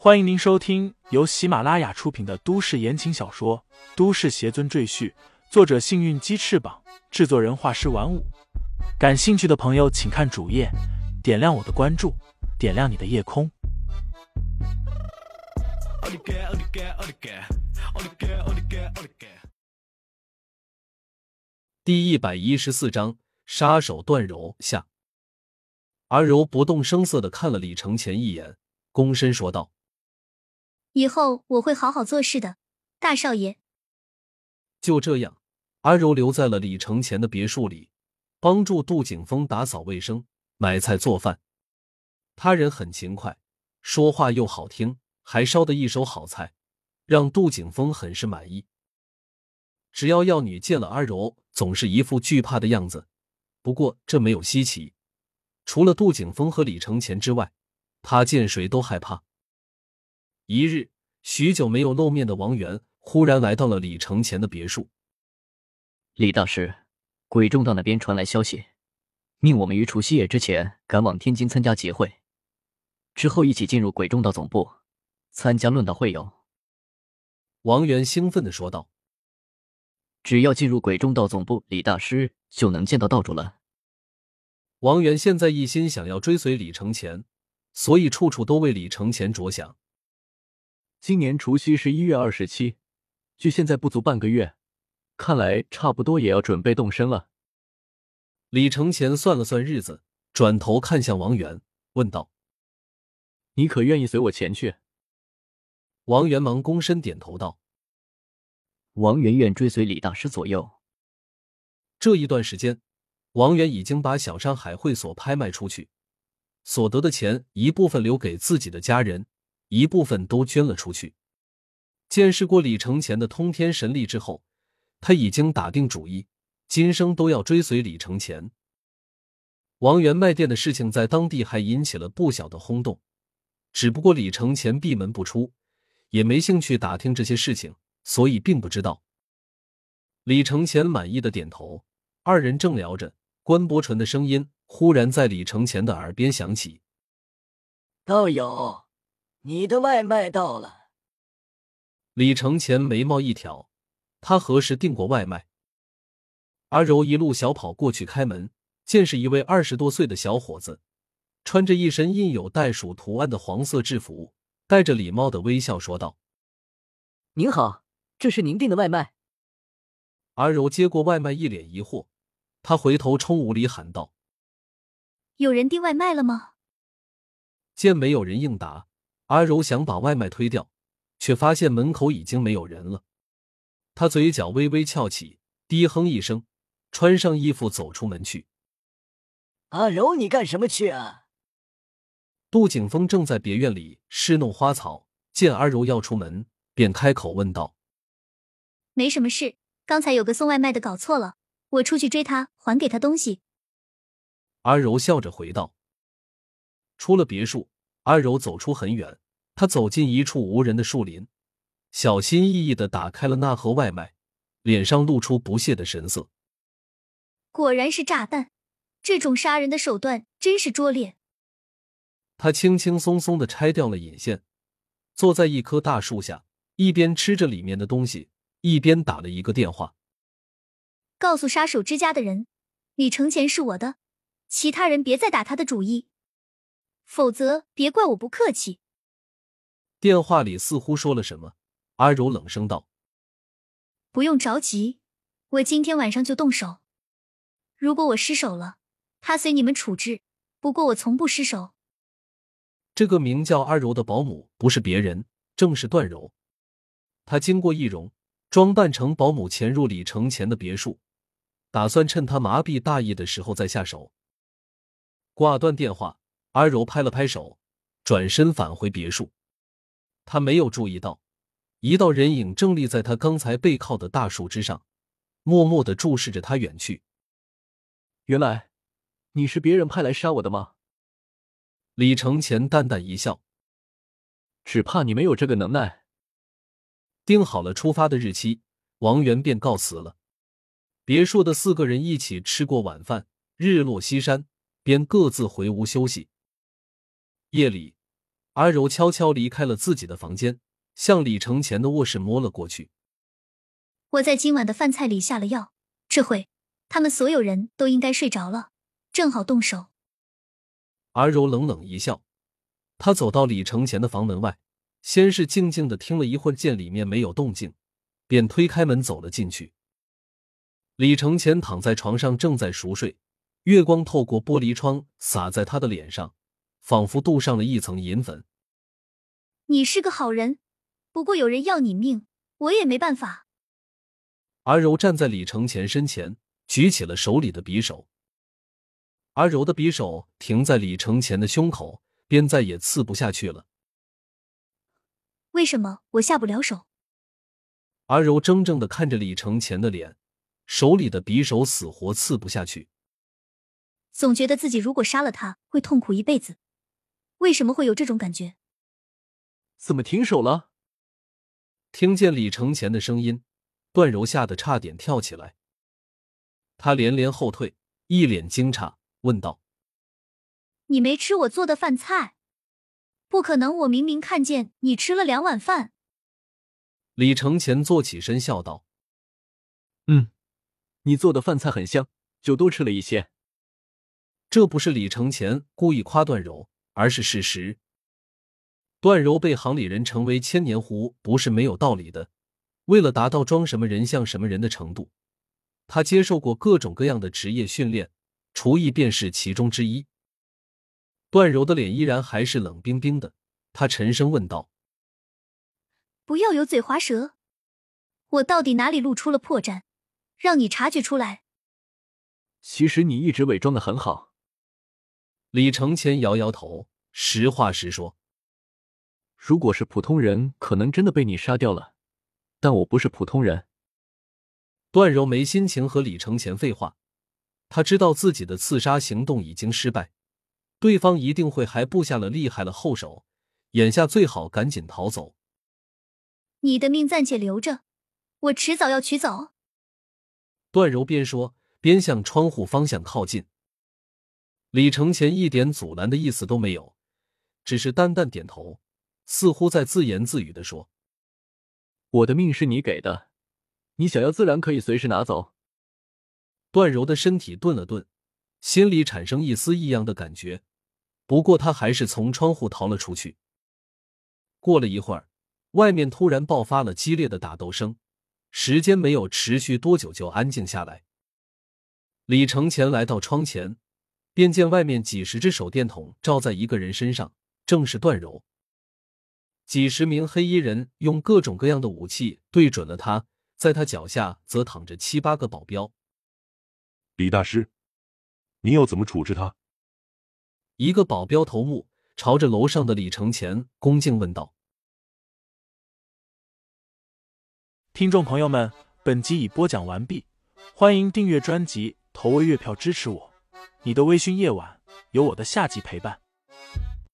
欢迎您收听由喜马拉雅出品的都市言情小说《都市邪尊赘婿》，作者：幸运鸡翅膀，制作人：画师玩五。感兴趣的朋友，请看主页，点亮我的关注，点亮你的夜空。第一百一十四章：杀手段柔下。阿柔不动声色的看了李承前一眼，躬身说道：“以后我会好好做事的，大少爷。”就这样，阿柔留在了李承前的别墅里，帮助杜景峰打扫卫生、买菜做饭。他人很勤快，说话又好听，还烧得一手好菜，让杜景峰很是满意。只要药女见了阿柔，总是一副惧怕的样子。不过这没有稀奇。除了杜景峰和李承前之外，他见谁都害怕。一日，许久没有露面的王源忽然来到了李承前的别墅。李大师，鬼众道那边传来消息，命我们于除夕夜之前赶往天津参加集会，之后一起进入鬼众道总部参加论道会友。王源兴奋的说道：“只要进入鬼众道总部，李大师就能见到道主了。”王源现在一心想要追随李承前，所以处处都为李承前着想。今年除夕是一月二十七，距现在不足半个月，看来差不多也要准备动身了。李承前算了算日子，转头看向王源，问道：“你可愿意随我前去？”王源忙躬身点头道：“王源愿追随李大师左右。”这一段时间。王源已经把小山海会所拍卖出去，所得的钱一部分留给自己的家人，一部分都捐了出去。见识过李承前的通天神力之后，他已经打定主意，今生都要追随李承前。王源卖店的事情在当地还引起了不小的轰动，只不过李承前闭门不出，也没兴趣打听这些事情，所以并不知道。李承前满意的点头，二人正聊着。关伯纯的声音忽然在李承前的耳边响起：“道友，你的外卖到了。”李承前眉毛一挑，他何时订过外卖？阿柔一路小跑过去开门，见是一位二十多岁的小伙子，穿着一身印有袋鼠图案的黄色制服，带着礼貌的微笑说道：“您好，这是您订的外卖。”阿柔接过外卖，一脸疑惑。他回头冲屋里喊道：“有人订外卖了吗？”见没有人应答，阿柔想把外卖推掉，却发现门口已经没有人了。他嘴角微微翘起，低哼一声，穿上衣服走出门去。阿柔，你干什么去啊？杜景峰正在别院里侍弄花草，见阿柔要出门，便开口问道：“没什么事，刚才有个送外卖的搞错了。”我出去追他，还给他东西。阿柔笑着回道。出了别墅，阿柔走出很远，她走进一处无人的树林，小心翼翼的打开了那盒外卖，脸上露出不屑的神色。果然是炸弹，这种杀人的手段真是拙劣。他轻轻松松的拆掉了引线，坐在一棵大树下，一边吃着里面的东西，一边打了一个电话。告诉杀手之家的人，李承前是我的，其他人别再打他的主意，否则别怪我不客气。电话里似乎说了什么，阿柔冷声道：“不用着急，我今天晚上就动手。如果我失手了，他随你们处置。不过我从不失手。”这个名叫阿柔的保姆不是别人，正是段柔。她经过易容，装扮成保姆，潜入李承前的别墅。打算趁他麻痹大意的时候再下手。挂断电话，阿柔拍了拍手，转身返回别墅。他没有注意到，一道人影正立在他刚才背靠的大树之上，默默的注视着他远去。原来你是别人派来杀我的吗？李承前淡淡一笑，只怕你没有这个能耐。定好了出发的日期，王源便告辞了。别墅的四个人一起吃过晚饭，日落西山，便各自回屋休息。夜里，阿柔悄悄离开了自己的房间，向李承前的卧室摸了过去。我在今晚的饭菜里下了药，这会他们所有人都应该睡着了，正好动手。阿柔冷冷一笑，她走到李承前的房门外，先是静静的听了一会儿，见里面没有动静，便推开门走了进去。李承前躺在床上正在熟睡，月光透过玻璃窗洒在他的脸上，仿佛镀上了一层银粉。你是个好人，不过有人要你命，我也没办法。阿柔站在李承前身前，举起了手里的匕首。阿柔的匕首停在李承前的胸口，便再也刺不下去了。为什么我下不了手？阿柔怔怔的看着李承前的脸。手里的匕首死活刺不下去，总觉得自己如果杀了他会痛苦一辈子。为什么会有这种感觉？怎么停手了？听见李承前的声音，段柔吓得差点跳起来。他连连后退，一脸惊诧，问道：“你没吃我做的饭菜？不可能！我明明看见你吃了两碗饭。”李承前坐起身笑道：“嗯。”你做的饭菜很香，就多吃了一些。这不是李承前故意夸段柔，而是事实。段柔被行里人称为千年狐，不是没有道理的。为了达到装什么人像什么人的程度，他接受过各种各样的职业训练，厨艺便是其中之一。段柔的脸依然还是冷冰冰的，他沉声问道：“不要油嘴滑舌，我到底哪里露出了破绽？”让你察觉出来。其实你一直伪装的很好。李承前摇摇头，实话实说：“如果是普通人，可能真的被你杀掉了。但我不是普通人。”段柔没心情和李承前废话，他知道自己的刺杀行动已经失败，对方一定会还布下了厉害的后手，眼下最好赶紧逃走。你的命暂且留着，我迟早要取走。段柔边说边向窗户方向靠近，李承前一点阻拦的意思都没有，只是淡淡点头，似乎在自言自语的说：“我的命是你给的，你想要自然可以随时拿走。”段柔的身体顿了顿，心里产生一丝异样的感觉，不过她还是从窗户逃了出去。过了一会儿，外面突然爆发了激烈的打斗声。时间没有持续多久，就安静下来。李承前来到窗前，便见外面几十只手电筒照在一个人身上，正是段柔。几十名黑衣人用各种各样的武器对准了他，在他脚下则躺着七八个保镖。李大师，你要怎么处置他？一个保镖头目朝着楼上的李承前恭敬问道。听众朋友们，本集已播讲完毕，欢迎订阅专辑，投喂月票支持我。你的微醺夜晚，有我的夏季陪伴。